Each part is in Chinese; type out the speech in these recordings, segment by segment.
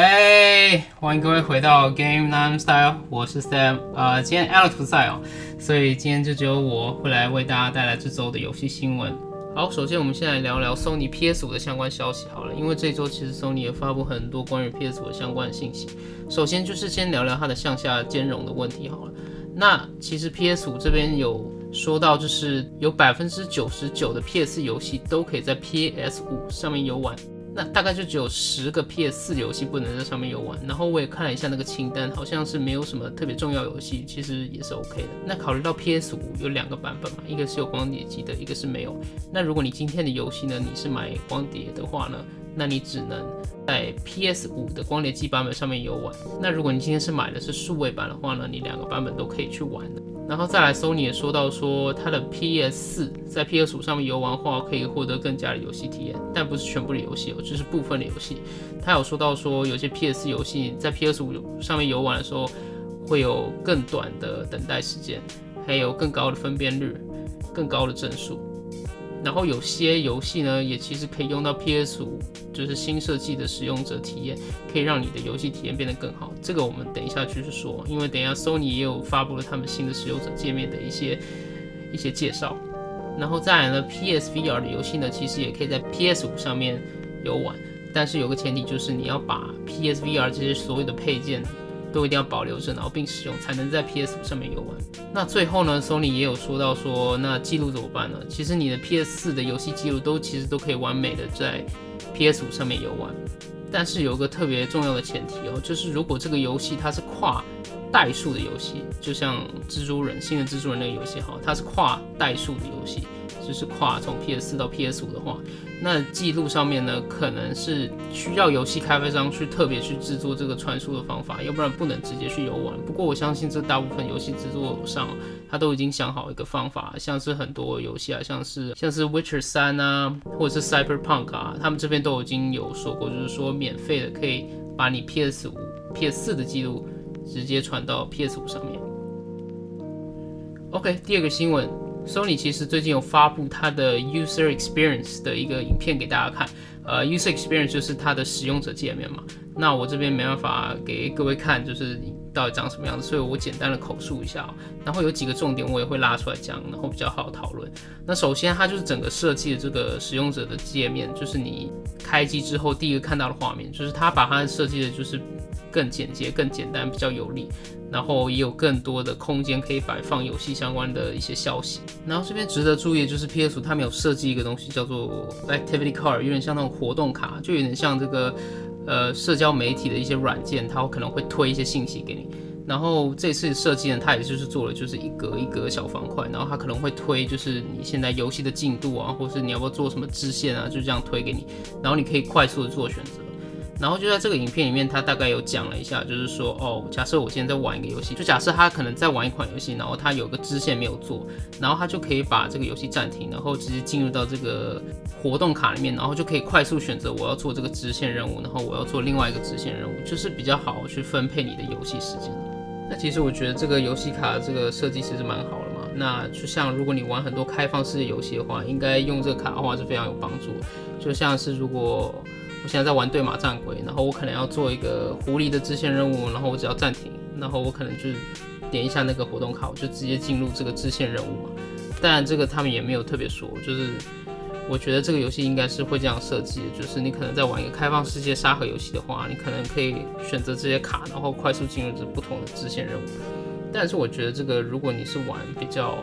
哎，欢迎各位回到 Game Nine Style，我是 Sam。呃，今天 Alex 不在哦，所以今天就只有我会来为大家带来这周的游戏新闻。好，首先我们先来聊聊 Sony PS5 的相关消息好了，因为这周其实 Sony 也发布很多关于 PS5 的相关信息。首先就是先聊聊它的向下兼容的问题好了。那其实 PS5 这边有说到，就是有百分之九十九的 PS 游戏都可以在 PS5 上面游玩。那大概就只有十个 PS 四游戏不能在上面游玩，然后我也看了一下那个清单，好像是没有什么特别重要游戏，其实也是 OK 的。那考虑到 PS 五有两个版本嘛，一个是有光碟机的，一个是没有。那如果你今天的游戏呢，你是买光碟的话呢，那你只能在 PS 五的光碟机版本上面游玩。那如果你今天是买的是数位版的话呢，你两个版本都可以去玩的。然后再来，Sony 也说到说，它的 PS 四在 PS 五上面游玩的话，可以获得更加的游戏体验，但不是全部的游戏哦，就是部分的游戏。他有说到说，有些 PS 游戏在 PS 五上面游玩的时候，会有更短的等待时间，还有更高的分辨率，更高的帧数。然后有些游戏呢，也其实可以用到 PS 五，就是新设计的使用者体验，可以让你的游戏体验变得更好。这个我们等一下继续说，因为等一下 Sony 也有发布了他们新的使用者界面的一些一些介绍。然后再来呢，PSVR 的游戏呢，其实也可以在 PS 五上面游玩，但是有个前提就是你要把 PSVR 这些所有的配件。都一定要保留着，然后并使用，才能在 PS 上面游玩。那最后呢，Sony 也有说到说，那记录怎么办呢？其实你的 PS 4的游戏记录都其实都可以完美的在 PS 5上面游玩，但是有个特别重要的前提哦，就是如果这个游戏它是跨代数的游戏，就像蜘蛛人新的蜘蛛人那个游戏哈，它是跨代数的游戏。就是跨从 PS 四到 PS 五的话，那记录上面呢，可能是需要游戏开发商去特别去制作这个传输的方法，要不然不能直接去游玩。不过我相信这大部分游戏制作商他都已经想好一个方法，像是很多游戏啊，像是像是 Witcher 三啊，或者是 Cyberpunk 啊，他们这边都已经有说过，就是说免费的可以把你 PS 五、PS 四的记录直接传到 PS 五上面。OK，第二个新闻。Sony 其实最近有发布它的 User Experience 的一个影片给大家看，呃，User Experience 就是它的使用者界面嘛。那我这边没办法给各位看，就是到底长什么样子，所以我简单的口述一下。然后有几个重点我也会拉出来讲，然后比较好讨论。那首先它就是整个设计的这个使用者的界面，就是你开机之后第一个看到的画面，就是它把它设计的就是更简洁、更简单、比较有力。然后也有更多的空间可以摆放游戏相关的一些消息。然后这边值得注意的就是 PS 它没有设计一个东西叫做 Activity Card，有点像那种活动卡，就有点像这个呃社交媒体的一些软件，它可能会推一些信息给你。然后这次设计呢，它也就是做了就是一格一格小方块，然后它可能会推就是你现在游戏的进度啊，或是你要不要做什么支线啊，就这样推给你，然后你可以快速的做选择。然后就在这个影片里面，他大概有讲了一下，就是说，哦，假设我现在在玩一个游戏，就假设他可能在玩一款游戏，然后他有个支线没有做，然后他就可以把这个游戏暂停，然后直接进入到这个活动卡里面，然后就可以快速选择我要做这个支线任务，然后我要做另外一个支线任务，就是比较好去分配你的游戏时间。那其实我觉得这个游戏卡这个设计其实蛮好的嘛。那就像如果你玩很多开放式的游戏的话，应该用这个卡的话是非常有帮助。就像是如果我现在在玩对马战鬼，然后我可能要做一个狐狸的支线任务，然后我只要暂停，然后我可能就点一下那个活动卡，我就直接进入这个支线任务嘛。但这个他们也没有特别说，就是我觉得这个游戏应该是会这样设计，就是你可能在玩一个开放世界沙盒游戏的话，你可能可以选择这些卡，然后快速进入这不同的支线任务。但是我觉得这个如果你是玩比较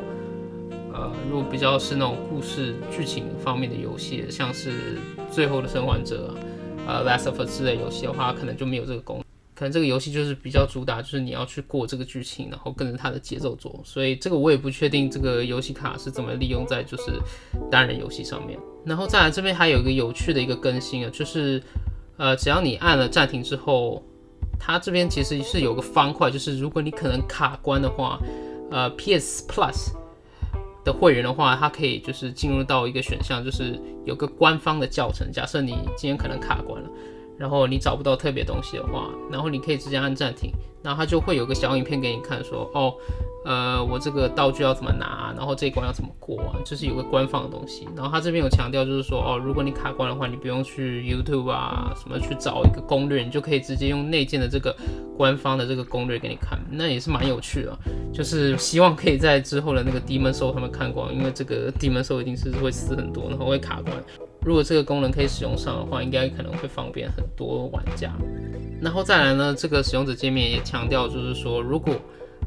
呃，如果比较是那种故事剧情方面的游戏，像是最后的生还者，呃，Last of Us 之类游戏的话，可能就没有这个功能。可能这个游戏就是比较主打，就是你要去过这个剧情，然后跟着它的节奏做。所以这个我也不确定这个游戏卡是怎么利用在就是单人游戏上面。然后再来这边还有一个有趣的一个更新啊，就是呃，只要你按了暂停之后，它这边其实是有个方块，就是如果你可能卡关的话，呃，PS Plus。的会员的话，它可以就是进入到一个选项，就是有个官方的教程。假设你今天可能卡关了，然后你找不到特别东西的话，然后你可以直接按暂停，然后它就会有个小影片给你看，说哦，呃，我这个道具要怎么拿，然后这一关要怎么过啊，就是有个官方的东西。然后他这边有强调，就是说哦，如果你卡关的话，你不用去 YouTube 啊什么去找一个攻略，你就可以直接用内建的这个官方的这个攻略给你看，那也是蛮有趣的。就是希望可以在之后的那个 Demon Soul 他们看光，因为这个 Demon Soul 一定是会死很多，然后会卡关。如果这个功能可以使用上的话，应该可能会方便很多玩家。然后再来呢，这个使用者界面也强调，就是说，如果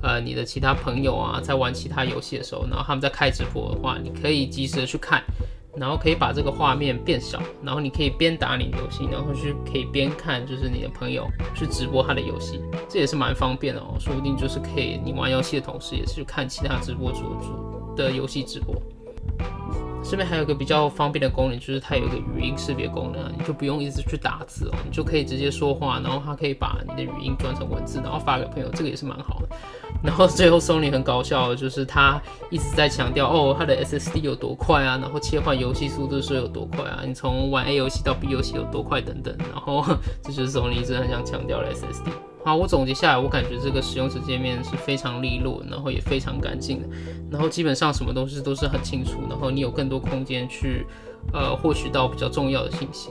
呃你的其他朋友啊在玩其他游戏的时候，然后他们在开直播的话，你可以及时的去看，然后可以把这个画面变小，然后你可以边打你的游戏，然后去可以边看，就是你的朋友去直播他的游戏，这也是蛮方便的哦。说不定就是可以你玩游戏的同时，也是去看其他直播主的游戏直播。这边还有一个比较方便的功能，就是它有一个语音识别功能，你就不用一直去打字哦，你就可以直接说话，然后它可以把你的语音转成文字，然后发给朋友，这个也是蛮好的。然后最后 Sony 很搞笑，就是他一直在强调哦，它的 SSD 有多快啊，然后切换游戏速度是有多快啊，你从玩 A 游戏到 B 游戏有多快等等，然后这就是 Sony 一直很想强调的 SSD。好，我总结下来，我感觉这个使用者界面是非常利落，然后也非常干净的，然后基本上什么东西都是很清楚，然后你有更多空间去呃获取到比较重要的信息。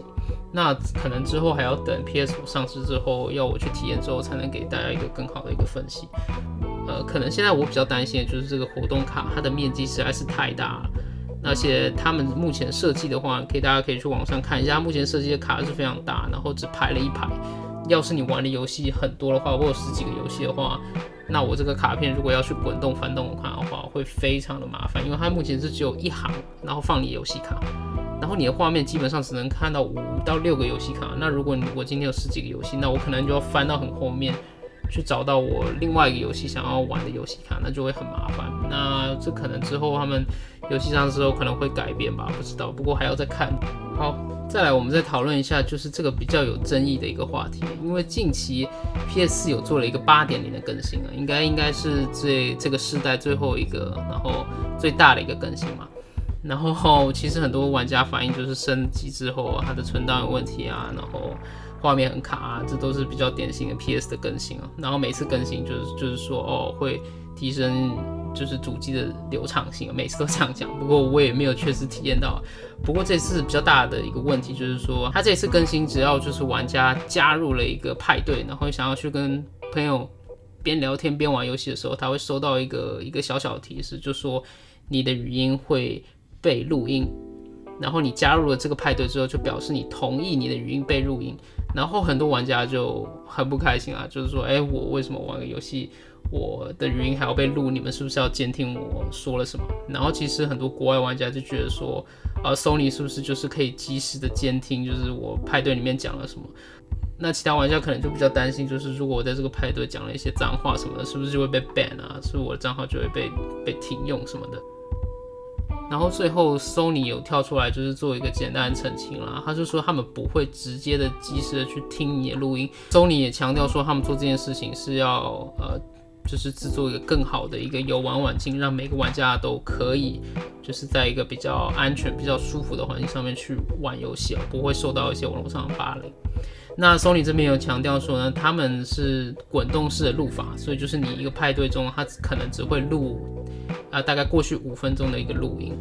那可能之后还要等 PS5 上市之后，要我去体验之后，才能给大家一个更好的一个分析。呃，可能现在我比较担心的就是这个活动卡，它的面积实在是太大了，而且他们目前设计的话，可以大家可以去网上看一下，目前设计的卡是非常大，然后只排了一排。要是你玩的游戏很多的话，或者十几个游戏的话，那我这个卡片如果要去滚动翻动的话，会非常的麻烦，因为它目前是只有一行，然后放你游戏卡，然后你的画面基本上只能看到五到六个游戏卡。那如果你我今天有十几个游戏，那我可能就要翻到很后面去找到我另外一个游戏想要玩的游戏卡，那就会很麻烦。那这可能之后他们游戏上之后可能会改变吧，不知道。不过还要再看。好。再来，我们再讨论一下，就是这个比较有争议的一个话题，因为近期 PS 有做了一个八点零的更新啊，应该应该是最这个世代最后一个，然后最大的一个更新嘛。然后其实很多玩家反映就是升级之后它的存档有问题啊，然后画面很卡啊，这都是比较典型的 PS 的更新啊。然后每次更新就是就是说哦会提升。就是主机的流畅性，每次都这样讲。不过我也没有确实体验到。不过这次比较大的一个问题就是说，它这次更新，只要就是玩家加入了一个派对，然后想要去跟朋友边聊天边玩游戏的时候，他会收到一个一个小小的提示，就说你的语音会被录音。然后你加入了这个派对之后，就表示你同意你的语音被录音。然后很多玩家就很不开心啊，就是说，哎，我为什么玩个游戏？我的语音还要被录，你们是不是要监听我说了什么？然后其实很多国外玩家就觉得说，呃，Sony 是不是就是可以及时的监听，就是我派对里面讲了什么？那其他玩家可能就比较担心，就是如果我在这个派对讲了一些脏话什么的，是不是就会被 ban 啊？是不是我的账号就会被被停用什么的？然后最后 Sony 有跳出来，就是做一个简单的澄清啦，他就说他们不会直接的及时的去听你的录音。Sony 也强调说，他们做这件事情是要呃。就是制作一个更好的一个游玩环境，让每个玩家都可以，就是在一个比较安全、比较舒服的环境上面去玩游戏啊，不会受到一些网络上的霸凌。那 Sony 这边有强调说呢，他们是滚动式的录法，所以就是你一个派对中，它可能只会录啊大概过去五分钟的一个录音。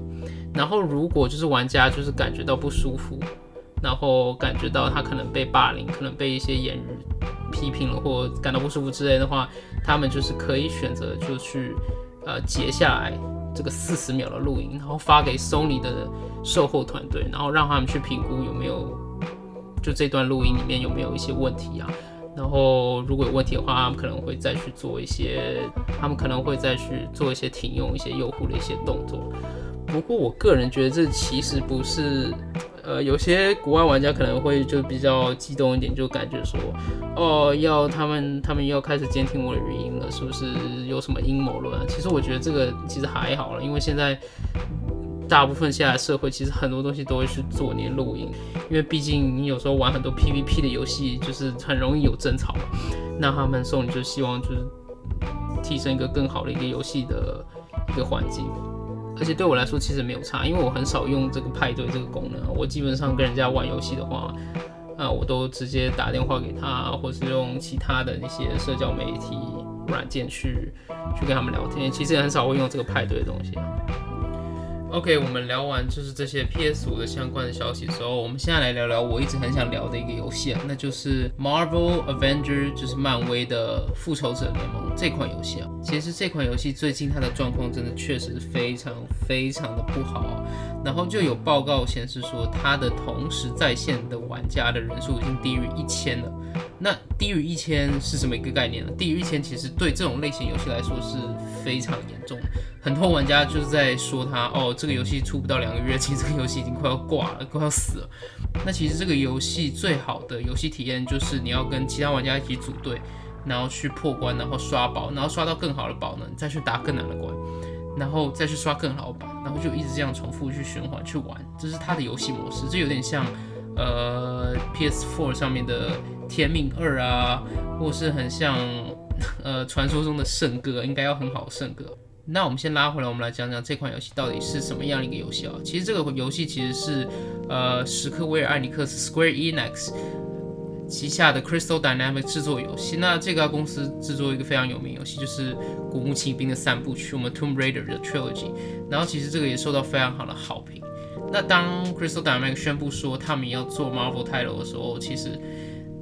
然后如果就是玩家就是感觉到不舒服，然后感觉到他可能被霸凌，可能被一些言语批评了，或感到不舒服之类的话。他们就是可以选择就去，呃，截下来这个四十秒的录音，然后发给 Sony 的售后团队，然后让他们去评估有没有就这段录音里面有没有一些问题啊。然后如果有问题的话，他们可能会再去做一些，他们可能会再去做一些停用一些用户的一些动作。不过我个人觉得这其实不是。呃，有些国外玩家可能会就比较激动一点，就感觉说，哦，要他们他们要开始监听我的语音了，是不是有什么阴谋论？其实我觉得这个其实还好了，因为现在大部分现在社会其实很多东西都会去做那些录音，因为毕竟你有时候玩很多 PVP 的游戏，就是很容易有争吵。那他们送你就希望就是提升一个更好的一个游戏的一个环境。而且对我来说其实没有差，因为我很少用这个派对这个功能。我基本上跟人家玩游戏的话，啊，我都直接打电话给他，或是用其他的那些社交媒体软件去去跟他们聊天。其实也很少会用这个派对的东西。OK，我们聊完就是这些 PS 五的相关的消息之后，我们现在来聊聊我一直很想聊的一个游戏啊，那就是 Marvel Avenger，就是漫威的复仇者联盟这款游戏啊。其实这款游戏最近它的状况真的确实非常非常的不好，然后就有报告显示说它的同时在线的玩家的人数已经低于一千了。那低于一千是什么一个概念呢？低于一千其实对这种类型游戏来说是非常严重的。很多玩家就是在说他哦，这个游戏出不到两个月，其实这个游戏已经快要挂了，快要死了。那其实这个游戏最好的游戏体验就是你要跟其他玩家一起组队，然后去破关，然后刷宝，然后刷到更好的宝呢，再去打更难的关，然后再去刷更好的宝，然后就一直这样重复去循环去玩，这是它的游戏模式。这有点像呃 PS4 上面的。天命二啊，或是很像，呃，传说中的圣歌，应该要很好的圣歌。那我们先拉回来，我们来讲讲这款游戏到底是什么样的一个游戏啊？其实这个游戏其实是，呃，史克威尔艾尼克斯 （Square Enix） 旗下的 Crystal Dynamics 制作游戏。那这家公司制作一个非常有名游戏，就是《古墓奇兵》的三部曲，我们 Tomb Raider 的 Trilogy。然后其实这个也受到非常好的好评。那当 Crystal Dynamics 宣布说他们要做 Marvel title 的时候，其实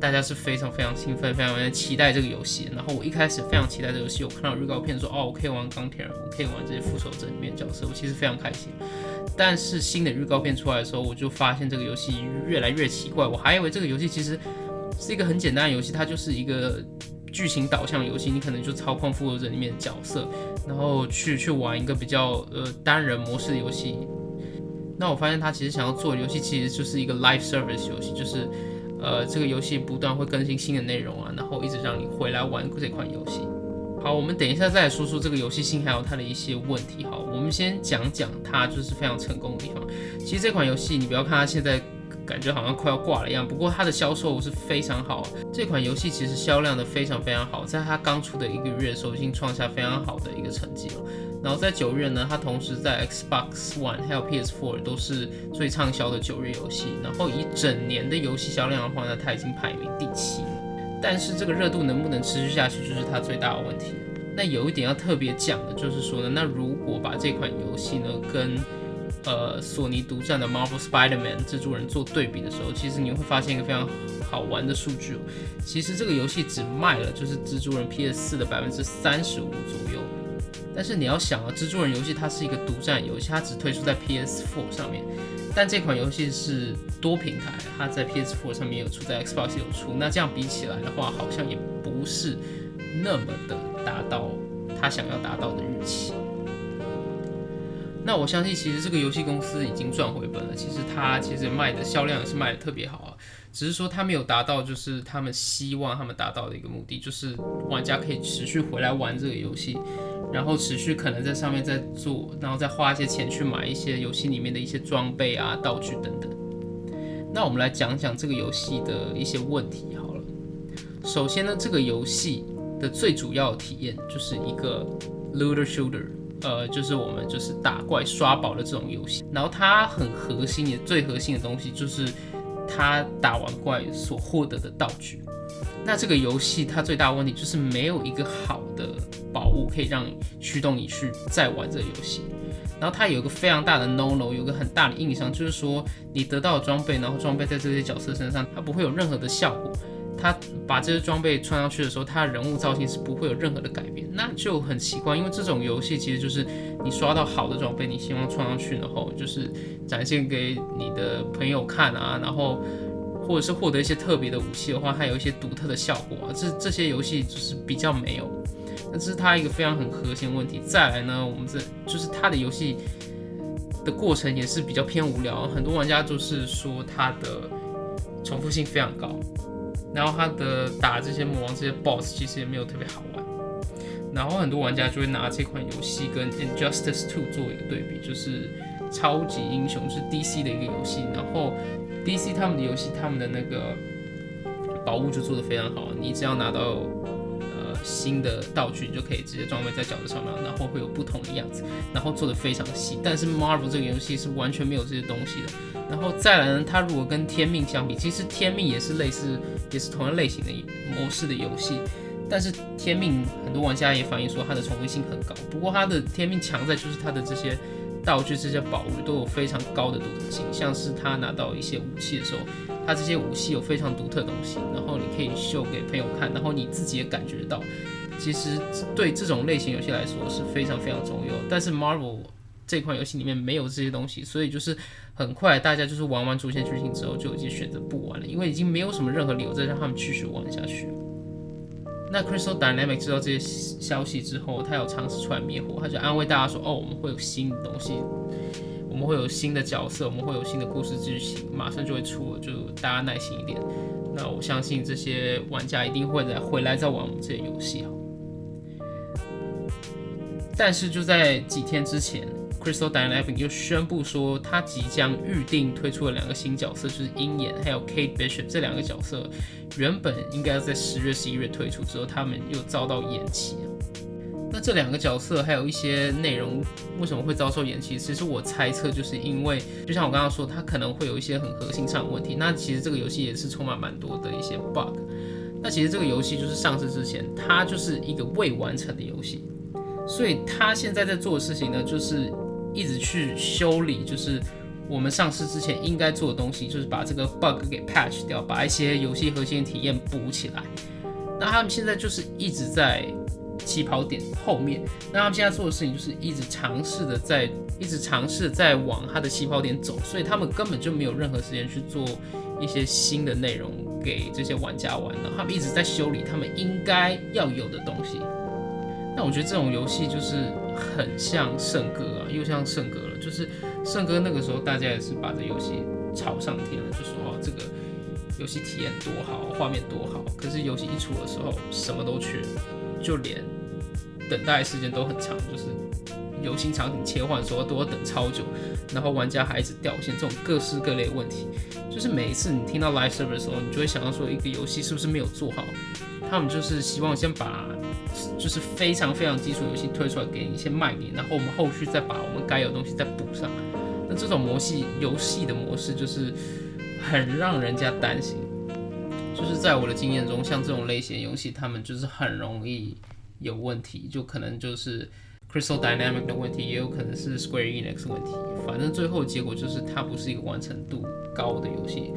大家是非常非常兴奋，非常非常期待这个游戏。然后我一开始非常期待这个游戏，我看到预告片说，哦，我可以玩钢铁人，我可以玩这些复仇者里面角色，我其实非常开心。但是新的预告片出来的时候，我就发现这个游戏越来越奇怪。我还以为这个游戏其实是一个很简单的游戏，它就是一个剧情导向游戏，你可能就操控复仇者里面的角色，然后去去玩一个比较呃单人模式的游戏。那我发现他其实想要做的游戏其实就是一个 live service 游戏，就是。呃，这个游戏不断会更新新的内容啊，然后一直让你回来玩这款游戏。好，我们等一下再来说说这个游戏性还有它的一些问题。好，我们先讲讲它就是非常成功的地方。其实这款游戏你不要看它现在感觉好像快要挂了一样，不过它的销售是非常好。这款游戏其实销量的非常非常好，在它刚出的一个月的时候已经创下非常好的一个成绩了。然后在九月呢，它同时在 Xbox One 还有 PS4 都是最畅销的九月游戏。然后以整年的游戏销量的话呢，它已经排名第七。但是这个热度能不能持续下去，就是它最大的问题。那有一点要特别讲的就是说呢，那如果把这款游戏呢跟呃索尼独占的 Marvel Spider-Man 蜘蛛人做对比的时候，其实你会发现一个非常好玩的数据。其实这个游戏只卖了就是蜘蛛人 PS4 的百分之三十五左右。但是你要想啊，蜘蛛人游戏它是一个独占游戏，它只推出在 PS4 上面。但这款游戏是多平台，它在 PS4 上面有出，在 Xbox 有出。那这样比起来的话，好像也不是那么的达到他想要达到的预期。那我相信，其实这个游戏公司已经赚回本了。其实它其实卖的销量也是卖的特别好啊。只是说他没有达到，就是他们希望他们达到的一个目的，就是玩家可以持续回来玩这个游戏，然后持续可能在上面再做，然后再花一些钱去买一些游戏里面的一些装备啊、道具等等。那我们来讲讲这个游戏的一些问题好了。首先呢，这个游戏的最主要体验就是一个 looter shooter，呃，就是我们就是打怪刷宝的这种游戏。然后它很核心也最核心的东西就是。它打完怪所获得的道具，那这个游戏它最大问题就是没有一个好的宝物可以让你驱动你去再玩这个游戏。然后它有一个非常大的 no no，有个很大的硬伤，就是说你得到的装备，然后装备在这些角色身上，它不会有任何的效果。他把这些装备穿上去的时候，他的人物造型是不会有任何的改变，那就很奇怪。因为这种游戏其实就是你刷到好的装备，你希望穿上去，然后就是展现给你的朋友看啊，然后或者是获得一些特别的武器的话，它有一些独特的效果啊。这这些游戏就是比较没有，这是它一个非常很核心问题。再来呢，我们这就是它的游戏的过程也是比较偏无聊，很多玩家就是说它的重复性非常高。然后他的打这些魔王、这些 boss 其实也没有特别好玩。然后很多玩家就会拿这款游戏跟 Injustice Two 做一个对比，就是超级英雄是 DC 的一个游戏。然后 DC 他们的游戏，他们的那个宝物就做的非常好，你只要拿到新的道具，你就可以直接装备在脚的上面，然后会有不同的样子，然后做的非常细。但是 Marvel 这个游戏是完全没有这些东西的。然后再来呢，它如果跟天命相比，其实天命也是类似，也是同样类型的模式的游戏。但是天命很多玩家也反映说它的重复性很高。不过它的天命强在就是它的这些道具、这些宝物都有非常高的独特性。像是他拿到一些武器的时候，他这些武器有非常独特的东西，然后你可以秀给朋友看，然后你自己也感觉到。其实对这种类型游戏来说是非常非常重要。但是 Marvel 这款游戏里面没有这些东西，所以就是很快大家就是玩完主线剧情之后就已经选择不玩了，因为已经没有什么任何理由再让他们继续玩下去。那 Crystal Dynamic 知道这些消息之后，他有尝试出来灭火，他就安慰大家说：“哦，我们会有新的东西，我们会有新的角色，我们会有新的故事剧情，马上就会出，就大家耐心一点。”那我相信这些玩家一定会再回来再玩我们这些游戏哈。但是就在几天之前。Crystal Dynamics 又宣布说，他即将预定推出了两个新角色，就是鹰眼还有 Kate Bishop 这两个角色，原本应该要在十月、十一月推出，之后他们又遭到延期。那这两个角色还有一些内容为什么会遭受延期？其实我猜测就是因为，就像我刚刚说，它可能会有一些很核心上的问题。那其实这个游戏也是充满蛮多的一些 bug。那其实这个游戏就是上市之前，它就是一个未完成的游戏，所以它现在在做的事情呢，就是。一直去修理，就是我们上市之前应该做的东西，就是把这个 bug 给 patch 掉，把一些游戏核心体验补起来。那他们现在就是一直在起跑点后面，那他们现在做的事情就是一直尝试的在，一直尝试在往他的起跑点走，所以他们根本就没有任何时间去做一些新的内容给这些玩家玩。然后他们一直在修理他们应该要有的东西。那我觉得这种游戏就是很像圣歌啊，又像圣歌了。就是圣歌那个时候，大家也是把这游戏炒上天了，就说哦，这个游戏体验多好，画面多好。可是游戏一出的时候，什么都缺，就连等待时间都很长，就是游戏场景切换的时候都要等超久，然后玩家还一直掉线，这种各式各类问题，就是每一次你听到 live server 的时候，你就会想到说，一个游戏是不是没有做好？他们就是希望先把。就是非常非常基础游戏推出来给你一些卖你，然后我们后续再把我们该有的东西再补上。那这种模式游戏的模式就是很让人家担心。就是在我的经验中，像这种类型游戏，他们就是很容易有问题，就可能就是 Crystal d y n a m i c 的问题，也有可能是 Square Enix 问题。反正最后结果就是它不是一个完成度高的游戏。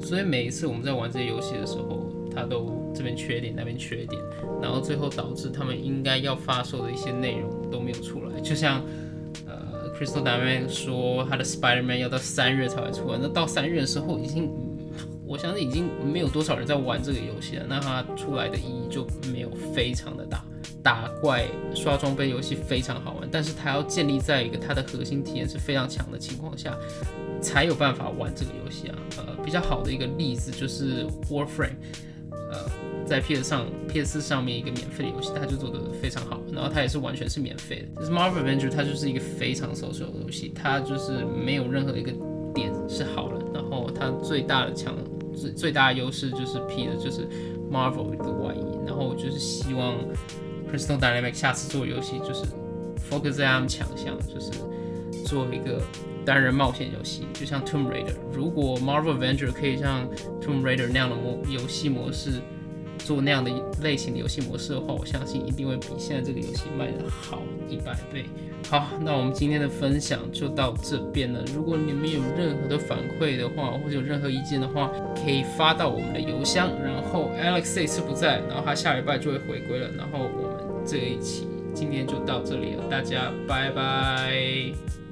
所以每一次我们在玩这些游戏的时候，它都这边缺点那边缺点，然后最后导致他们应该要发售的一些内容都没有出来。就像呃，Crystal d y n a m i c 说他的 Spider-Man 要到三月才会出来，那到三月的时候已经，我相信已经没有多少人在玩这个游戏了，那它出来的意义就没有非常的大。打怪刷装备游戏非常好玩，但是它要建立在一个它的核心体验是非常强的情况下，才有办法玩这个游戏啊。呃，比较好的一个例子就是 Warframe。呃，在 PS 上、PS 上面一个免费的游戏，它就做的非常好，然后它也是完全是免费的。就是 Marvel Avenger，它就是一个非常手游的游戏，它就是没有任何一个点是好的，然后它最大的强、最最大的优势就是 P 的就是 Marvel 的外衣，然后就是希望 Crystal Dynamic 下次做游戏就是 focus 在他们强项，就是做一个。单人冒险游戏就像 Tomb Raider，如果 Marvel Avenger 可以像 Tomb Raider 那样的模游戏模式做那样的类型的游戏模式的话，我相信一定会比现在这个游戏卖的好一百倍。好，那我们今天的分享就到这边了。如果你们有任何的反馈的话，或者有任何意见的话，可以发到我们的邮箱。然后 Alex 这次不在，然后他下礼拜就会回归了。然后我这一期今天就到这里了，大家拜拜。